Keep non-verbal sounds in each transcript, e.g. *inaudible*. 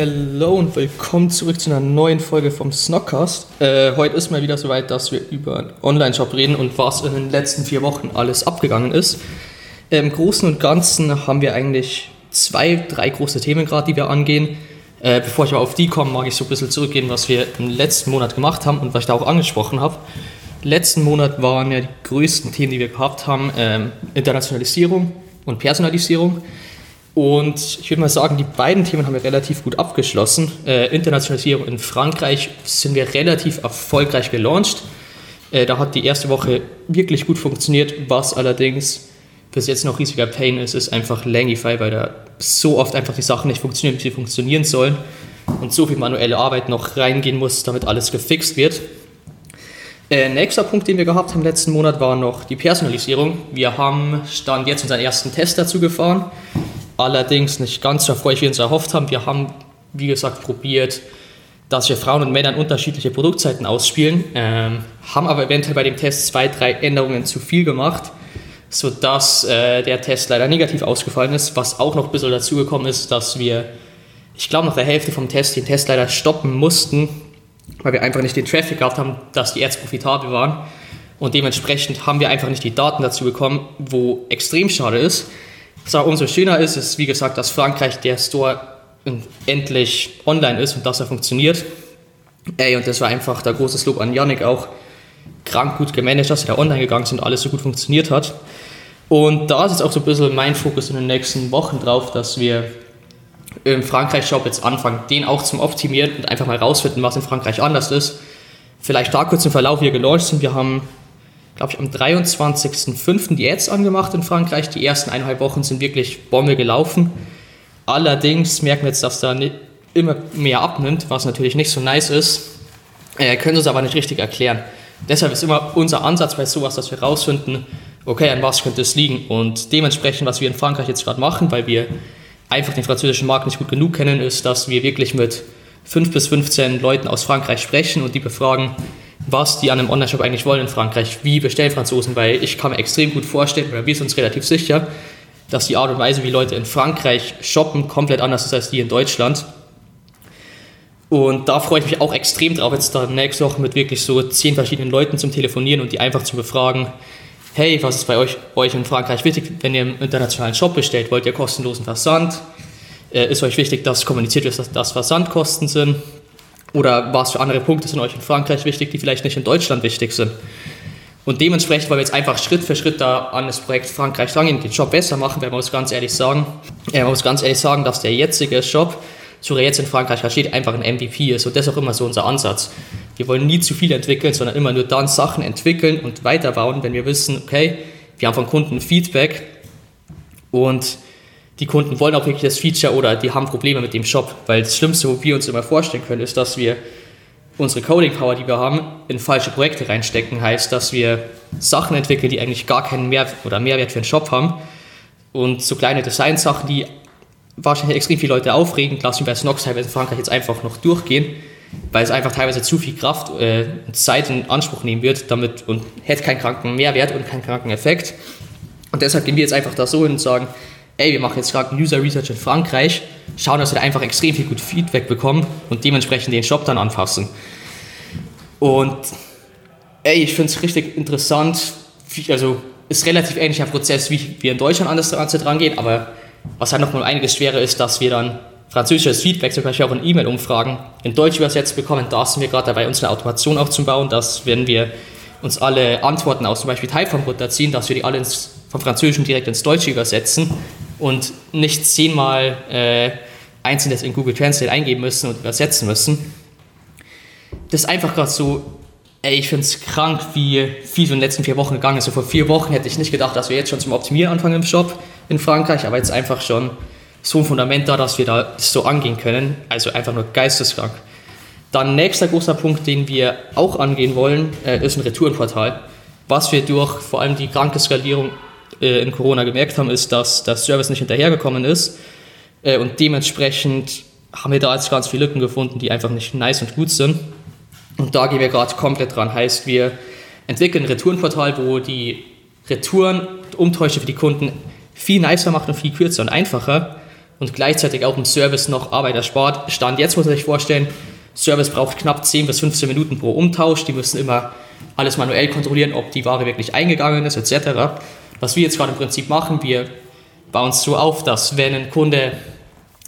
Hallo und willkommen zurück zu einer neuen Folge vom Snockcast. Äh, heute ist mal wieder soweit, dass wir über einen Online-Shop reden und was in den letzten vier Wochen alles abgegangen ist. Im Großen und Ganzen haben wir eigentlich zwei, drei große Themen gerade, die wir angehen. Äh, bevor ich aber auf die komme, mag ich so ein bisschen zurückgehen, was wir im letzten Monat gemacht haben und was ich da auch angesprochen habe. Letzten Monat waren ja die größten Themen, die wir gehabt haben, äh, Internationalisierung und Personalisierung. Und ich würde mal sagen, die beiden Themen haben wir relativ gut abgeschlossen. Äh, Internationalisierung in Frankreich sind wir relativ erfolgreich gelauncht. Äh, da hat die erste Woche wirklich gut funktioniert, was allerdings bis jetzt noch riesiger Pain ist, ist einfach Langify, weil da so oft einfach die Sachen nicht funktionieren, wie sie funktionieren sollen und so viel manuelle Arbeit noch reingehen muss, damit alles gefixt wird. Äh, nächster Punkt, den wir gehabt haben letzten Monat, war noch die Personalisierung. Wir haben Stand jetzt unseren ersten Test dazu gefahren allerdings nicht ganz so erfreulich, wie wir uns erhofft haben. Wir haben, wie gesagt, probiert, dass wir Frauen und Männern unterschiedliche Produktzeiten ausspielen, ähm, haben aber eventuell bei dem Test zwei, drei Änderungen zu viel gemacht, sodass äh, der Test leider negativ ausgefallen ist. Was auch noch ein bisschen dazugekommen ist, dass wir, ich glaube, nach der Hälfte vom Test den Test leider stoppen mussten, weil wir einfach nicht den Traffic gehabt haben, dass die Ads profitabel waren. Und dementsprechend haben wir einfach nicht die Daten dazu bekommen, wo extrem schade ist. Auch umso schöner ist, ist wie gesagt, dass Frankreich der Store endlich online ist und dass er funktioniert. Ey, und das war einfach der große Lob an Yannick auch. Krank gut gemanagt, dass sie da online gegangen sind alles so gut funktioniert hat. Und da ist jetzt auch so ein bisschen mein Fokus in den nächsten Wochen drauf, dass wir im Frankreich-Shop jetzt anfangen, den auch zum Optimieren und einfach mal rausfinden, was in Frankreich anders ist. Vielleicht da kurz im Verlauf, wie wir gelauncht sind. Wir haben glaube ich, am 23.05. die Ads angemacht in Frankreich. Die ersten eineinhalb Wochen sind wirklich Bombe gelaufen. Allerdings merken wir jetzt, dass da immer mehr abnimmt, was natürlich nicht so nice ist. Äh, können uns aber nicht richtig erklären. Deshalb ist immer unser Ansatz bei sowas, dass wir rausfinden, okay, an was könnte es liegen. Und dementsprechend, was wir in Frankreich jetzt gerade machen, weil wir einfach den französischen Markt nicht gut genug kennen, ist, dass wir wirklich mit 5 bis 15 Leuten aus Frankreich sprechen und die befragen, was die an einem Online-Shop eigentlich wollen in Frankreich, wie bestellen Franzosen, weil ich kann mir extrem gut vorstellen, oder wir sind uns relativ sicher, dass die Art und Weise, wie Leute in Frankreich shoppen, komplett anders ist als die in Deutschland. Und da freue ich mich auch extrem drauf, jetzt dann nächste Woche mit wirklich so zehn verschiedenen Leuten zum Telefonieren und die einfach zu befragen, hey, was ist bei euch, euch in Frankreich wichtig, wenn ihr im internationalen Shop bestellt, wollt ihr kostenlosen Versand? Äh, ist euch wichtig, dass kommuniziert wird, dass das Versandkosten sind? Oder was für andere Punkte sind euch in Frankreich wichtig, die vielleicht nicht in Deutschland wichtig sind? Und dementsprechend wollen wir jetzt einfach Schritt für Schritt da an das Projekt Frankreich rangehen, den Job besser machen, weil man muss ganz ehrlich sagen, äh, man muss ganz ehrlich sagen, dass der jetzige Job, so er jetzt in Frankreich steht, einfach ein MVP ist. Und das ist auch immer so unser Ansatz. Wir wollen nie zu viel entwickeln, sondern immer nur dann Sachen entwickeln und weiterbauen, wenn wir wissen, okay, wir haben von Kunden Feedback und die Kunden wollen auch wirklich das Feature oder die haben Probleme mit dem Shop, weil das Schlimmste, wo wir uns immer vorstellen können, ist, dass wir unsere Coding Power, die wir haben, in falsche Projekte reinstecken. Heißt, dass wir Sachen entwickeln, die eigentlich gar keinen Mehr oder Mehrwert für den Shop haben. Und so kleine Design-Sachen, die wahrscheinlich extrem viele Leute aufregen, lassen wir bei Snox teilweise in Frankreich jetzt einfach noch durchgehen, weil es einfach teilweise zu viel Kraft äh, und Zeit in Anspruch nehmen wird damit und hätte keinen kranken Mehrwert und keinen kranken Effekt. Und deshalb gehen wir jetzt einfach da so hin und sagen, ey, wir machen jetzt gerade User Research in Frankreich, schauen, dass wir da einfach extrem viel gut Feedback bekommen und dementsprechend den Shop dann anfassen. Und ey, ich finde es richtig interessant, also ist relativ ähnlicher Prozess, wie wir in Deutschland an das Ganze dran gehen, aber was halt noch mal einiges schwerer ist, dass wir dann französisches Feedback, zum Beispiel auch in E-Mail-Umfragen, in Deutsch übersetzt bekommen. Da sind wir gerade dabei, uns eine Automation aufzubauen, dass wenn wir uns alle Antworten aus zum Beispiel Typeform runterziehen, dass wir die alle ins, vom Französischen direkt ins Deutsche übersetzen und nicht zehnmal äh, Einzelnes in Google Translate eingeben müssen und übersetzen müssen. das ist einfach gerade so, ey, ich finde es krank, wie viel so in den letzten vier Wochen gegangen ist. So vor vier Wochen hätte ich nicht gedacht, dass wir jetzt schon zum Optimieren anfangen im Shop in Frankreich, aber jetzt einfach schon so ein Fundament da, dass wir da so angehen können. Also einfach nur geisteskrank. Dann nächster großer Punkt, den wir auch angehen wollen, äh, ist ein Retourenportal. Was wir durch vor allem die kranke Skalierung äh, in Corona gemerkt haben, ist, dass der Service nicht hinterhergekommen ist äh, und dementsprechend haben wir da jetzt ganz viele Lücken gefunden, die einfach nicht nice und gut sind. Und da gehen wir gerade komplett dran. Heißt, wir entwickeln ein Retourenportal, wo die Retouren Umtäusche für die Kunden viel nicer macht und viel kürzer und einfacher und gleichzeitig auch im Service noch Arbeit erspart. Stand jetzt muss man sich vorstellen, Service braucht knapp 10 bis 15 Minuten pro Umtausch. Die müssen immer alles manuell kontrollieren, ob die Ware wirklich eingegangen ist, etc. Was wir jetzt gerade im Prinzip machen, wir bauen es so auf, dass wenn ein Kunde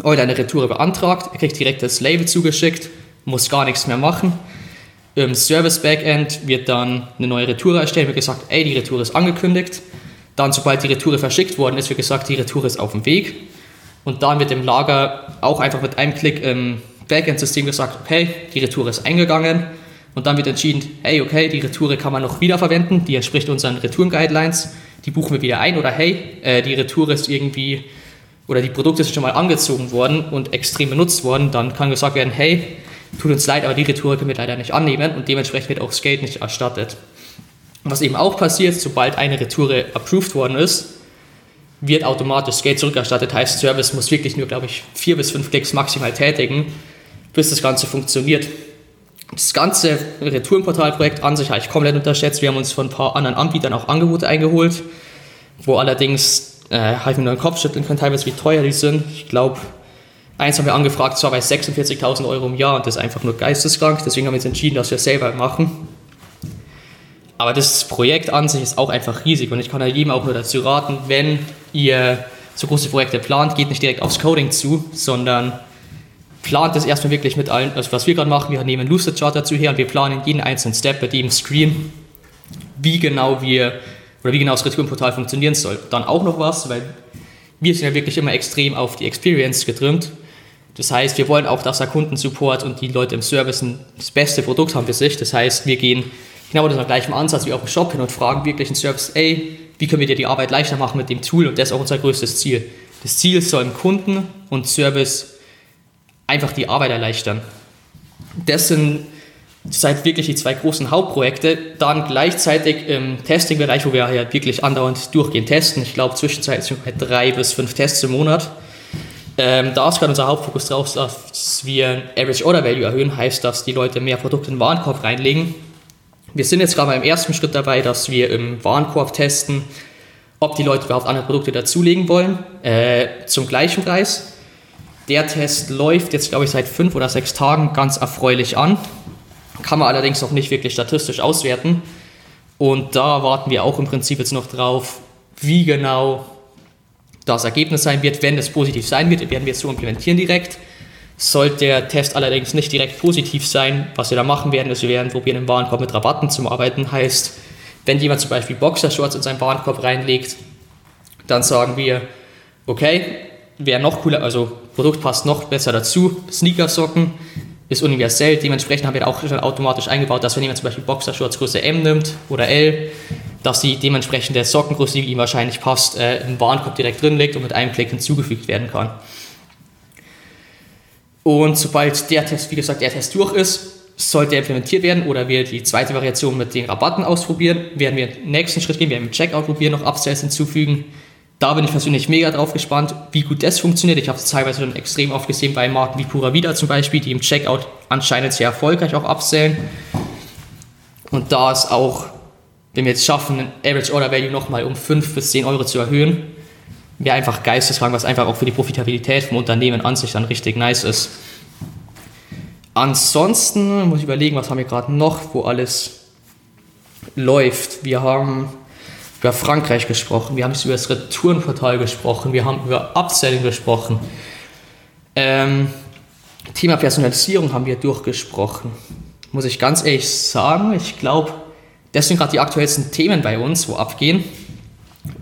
heute eine Retour beantragt, er kriegt direkt das Label zugeschickt, muss gar nichts mehr machen. Im Service Backend wird dann eine neue Retour erstellt, wird gesagt, ey, die Retour ist angekündigt. Dann, sobald die Retour verschickt worden ist, wird gesagt, die Retour ist auf dem Weg. Und dann wird im Lager auch einfach mit einem Klick im Backend-System gesagt, okay, die Retour ist eingegangen. Und dann wird entschieden, hey, okay, die Retour kann man noch wiederverwenden, die entspricht unseren Retouren-Guidelines, die buchen wir wieder ein. Oder hey, äh, die Retour ist irgendwie, oder die Produkte sind schon mal angezogen worden und extrem benutzt worden. Dann kann gesagt werden, hey, tut uns leid, aber die Retour können wir leider nicht annehmen und dementsprechend wird auch das Geld nicht erstattet. Was eben auch passiert, sobald eine Retour approved worden ist, wird automatisch Geld zurückerstattet. Heißt, Service muss wirklich nur, glaube ich, vier bis fünf Klicks maximal tätigen bis das Ganze funktioniert. Das ganze Retourenportalprojekt an sich habe ich komplett unterschätzt. Wir haben uns von ein paar anderen Anbietern auch Angebote eingeholt, wo allerdings äh, habe ich mir nur den Kopf schütteln können, teilweise wie teuer die sind. Ich glaube, eins haben wir angefragt, zwar bei 46.000 Euro im Jahr und das ist einfach nur geisteskrank. Deswegen haben wir uns entschieden, dass wir es selber machen. Aber das Projekt an sich ist auch einfach riesig und ich kann jedem auch nur dazu raten, wenn ihr so große Projekte plant, geht nicht direkt aufs Coding zu, sondern plant das erstmal wirklich mit allen, also was wir gerade machen, wir nehmen Lucid Chart dazu her und wir planen jeden einzelnen Step bei jedem Screen, wie genau wir oder wie genau das Retourenportal funktionieren soll. Dann auch noch was, weil wir sind ja wirklich immer extrem auf die Experience getrimmt. Das heißt, wir wollen auch, dass der Kundensupport und die Leute im Service das beste Produkt haben für sich. Das heißt, wir gehen genau mit dem gleichen Ansatz wie auch im Shop hin und fragen wirklich den Service, ey, wie können wir dir die Arbeit leichter machen mit dem Tool? Und das ist auch unser größtes Ziel. Das Ziel soll im Kunden und Service einfach die Arbeit erleichtern. Das sind seit wirklich die zwei großen Hauptprojekte. Dann gleichzeitig im Testing-Bereich, wo wir halt wirklich andauernd durchgehend testen. Ich glaube, zwischenzeitlich sind wir drei bis fünf Tests im Monat. Ähm, da ist gerade unser Hauptfokus drauf, dass wir Average Order Value erhöhen, heißt, dass die Leute mehr Produkte in den Warenkorb reinlegen. Wir sind jetzt gerade im ersten Schritt dabei, dass wir im Warenkorb testen, ob die Leute überhaupt andere Produkte dazulegen wollen, äh, zum gleichen Preis. Der Test läuft jetzt, glaube ich, seit fünf oder sechs Tagen ganz erfreulich an. Kann man allerdings noch nicht wirklich statistisch auswerten. Und da warten wir auch im Prinzip jetzt noch drauf, wie genau das Ergebnis sein wird. Wenn es positiv sein wird, werden wir es so implementieren direkt. Sollte der Test allerdings nicht direkt positiv sein, was wir da machen werden, ist, wir werden probieren, im Warenkorb mit Rabatten zu arbeiten. Heißt, wenn jemand zum Beispiel Boxershorts in seinen Warenkorb reinlegt, dann sagen wir, okay, wäre noch cooler, also Produkt passt noch besser dazu. Sneakersocken ist universell, dementsprechend haben wir auch schon automatisch eingebaut, dass wenn jemand zum Beispiel Boxershorts Größe M nimmt oder L, dass die dementsprechende Sockengröße, die ihm wahrscheinlich passt, äh, im Warenkorb direkt drin liegt und mit einem Klick hinzugefügt werden kann. Und sobald der Test, wie gesagt, der Test durch ist, sollte er implementiert werden oder wir die zweite Variation mit den Rabatten ausprobieren, werden wir den nächsten Schritt gehen, wir werden im Checkout probieren, noch Upsells hinzufügen, da bin ich persönlich mega drauf gespannt, wie gut das funktioniert. Ich habe es teilweise schon extrem oft gesehen bei Marken wie Pura Vida zum Beispiel, die im Checkout anscheinend sehr erfolgreich auch absellen. Und da ist auch, wenn wir jetzt schaffen, ein Average Order Value nochmal um 5 bis 10 Euro zu erhöhen, wäre einfach geisteskrank, was einfach auch für die Profitabilität vom Unternehmen an sich dann richtig nice ist. Ansonsten muss ich überlegen, was haben wir gerade noch, wo alles läuft. Wir haben über Frankreich gesprochen, wir haben über das Retourenportal gesprochen, wir haben über Upselling gesprochen. Ähm, Thema Personalisierung haben wir durchgesprochen. Muss ich ganz ehrlich sagen, ich glaube, das sind gerade die aktuellsten Themen bei uns, wo abgehen.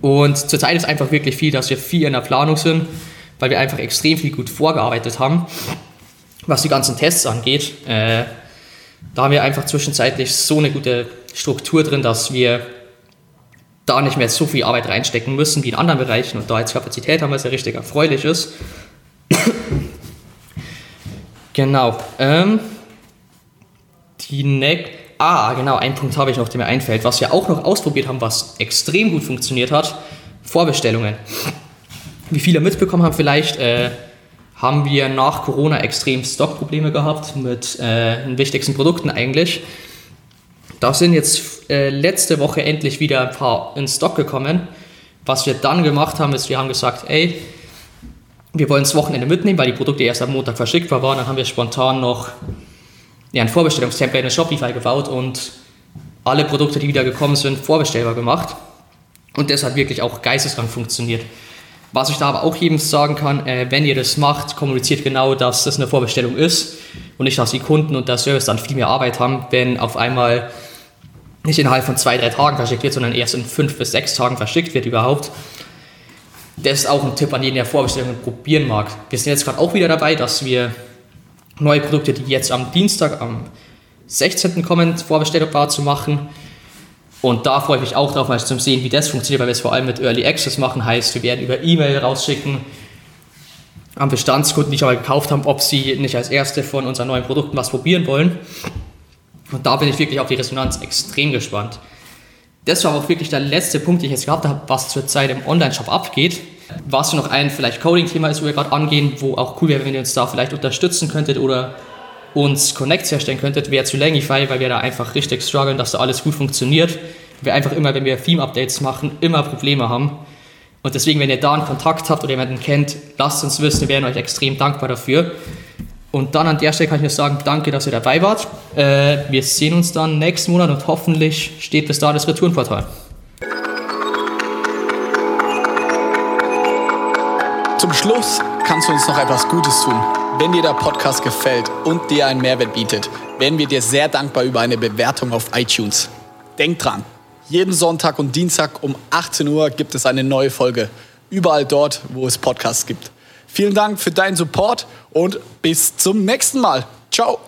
Und zurzeit ist einfach wirklich viel, dass wir viel in der Planung sind, weil wir einfach extrem viel gut vorgearbeitet haben, was die ganzen Tests angeht. Äh, Da haben wir einfach zwischenzeitlich so eine gute Struktur drin, dass wir da nicht mehr so viel Arbeit reinstecken müssen wie in anderen Bereichen und da jetzt Kapazität haben, was ja richtig erfreulich ist. *coughs* genau. Ähm, die Neck. Ah, genau, ein Punkt habe ich noch, der mir einfällt. Was wir auch noch ausprobiert haben, was extrem gut funktioniert hat: Vorbestellungen. Wie viele mitbekommen haben, vielleicht äh, haben wir nach Corona extrem Stockprobleme gehabt mit äh, den wichtigsten Produkten eigentlich. Da sind jetzt äh, letzte Woche endlich wieder ein paar in Stock gekommen. Was wir dann gemacht haben, ist, wir haben gesagt, ey, wir wollen das Wochenende mitnehmen, weil die Produkte erst am Montag verschickbar waren. Dann haben wir spontan noch ja, ein Vorbestellungstemplate in Shopify gebaut und alle Produkte, die wieder gekommen sind, vorbestellbar gemacht. Und das hat wirklich auch geisteskrank funktioniert. Was ich da aber auch jedem sagen kann, äh, wenn ihr das macht, kommuniziert genau, dass das eine Vorbestellung ist und nicht, dass die Kunden und der Service dann viel mehr Arbeit haben, wenn auf einmal nicht innerhalb von zwei, drei Tagen verschickt wird, sondern erst in fünf bis sechs Tagen verschickt wird überhaupt. Das ist auch ein Tipp an jeden, der Vorbestellungen probieren mag. Wir sind jetzt gerade auch wieder dabei, dass wir neue Produkte, die jetzt am Dienstag, am 16. kommen, vorbestellbar zu machen. Und da freue ich mich auch drauf, mal zu sehen, wie das funktioniert, weil wir es vor allem mit Early Access machen. Heißt, wir werden über E-Mail rausschicken an Bestandskunden, die schon mal gekauft haben, ob sie nicht als erste von unseren neuen Produkten was probieren wollen. Und da bin ich wirklich auf die Resonanz extrem gespannt. Das war auch wirklich der letzte Punkt, den ich jetzt gehabt habe, was zurzeit im Online-Shop abgeht. Was noch ein vielleicht Coding-Thema ist, wo wir gerade angehen, wo auch cool wäre, wenn ihr uns da vielleicht unterstützen könntet oder uns Connects herstellen könntet, wäre zu Langify, weil wir da einfach richtig strugglen, dass da alles gut funktioniert. Wir einfach immer, wenn wir Theme-Updates machen, immer Probleme haben. Und deswegen, wenn ihr da einen Kontakt habt oder jemanden kennt, lasst uns wissen, wir wären euch extrem dankbar dafür. Und dann an der Stelle kann ich nur sagen, danke, dass ihr dabei wart. Äh, wir sehen uns dann nächsten Monat und hoffentlich steht bis da das Retourenportal. Zum Schluss kannst du uns noch etwas Gutes tun. Wenn dir der Podcast gefällt und dir einen Mehrwert bietet, wären wir dir sehr dankbar über eine Bewertung auf iTunes. Denk dran, jeden Sonntag und Dienstag um 18 Uhr gibt es eine neue Folge. Überall dort, wo es Podcasts gibt. Vielen Dank für deinen Support und bis zum nächsten Mal. Ciao.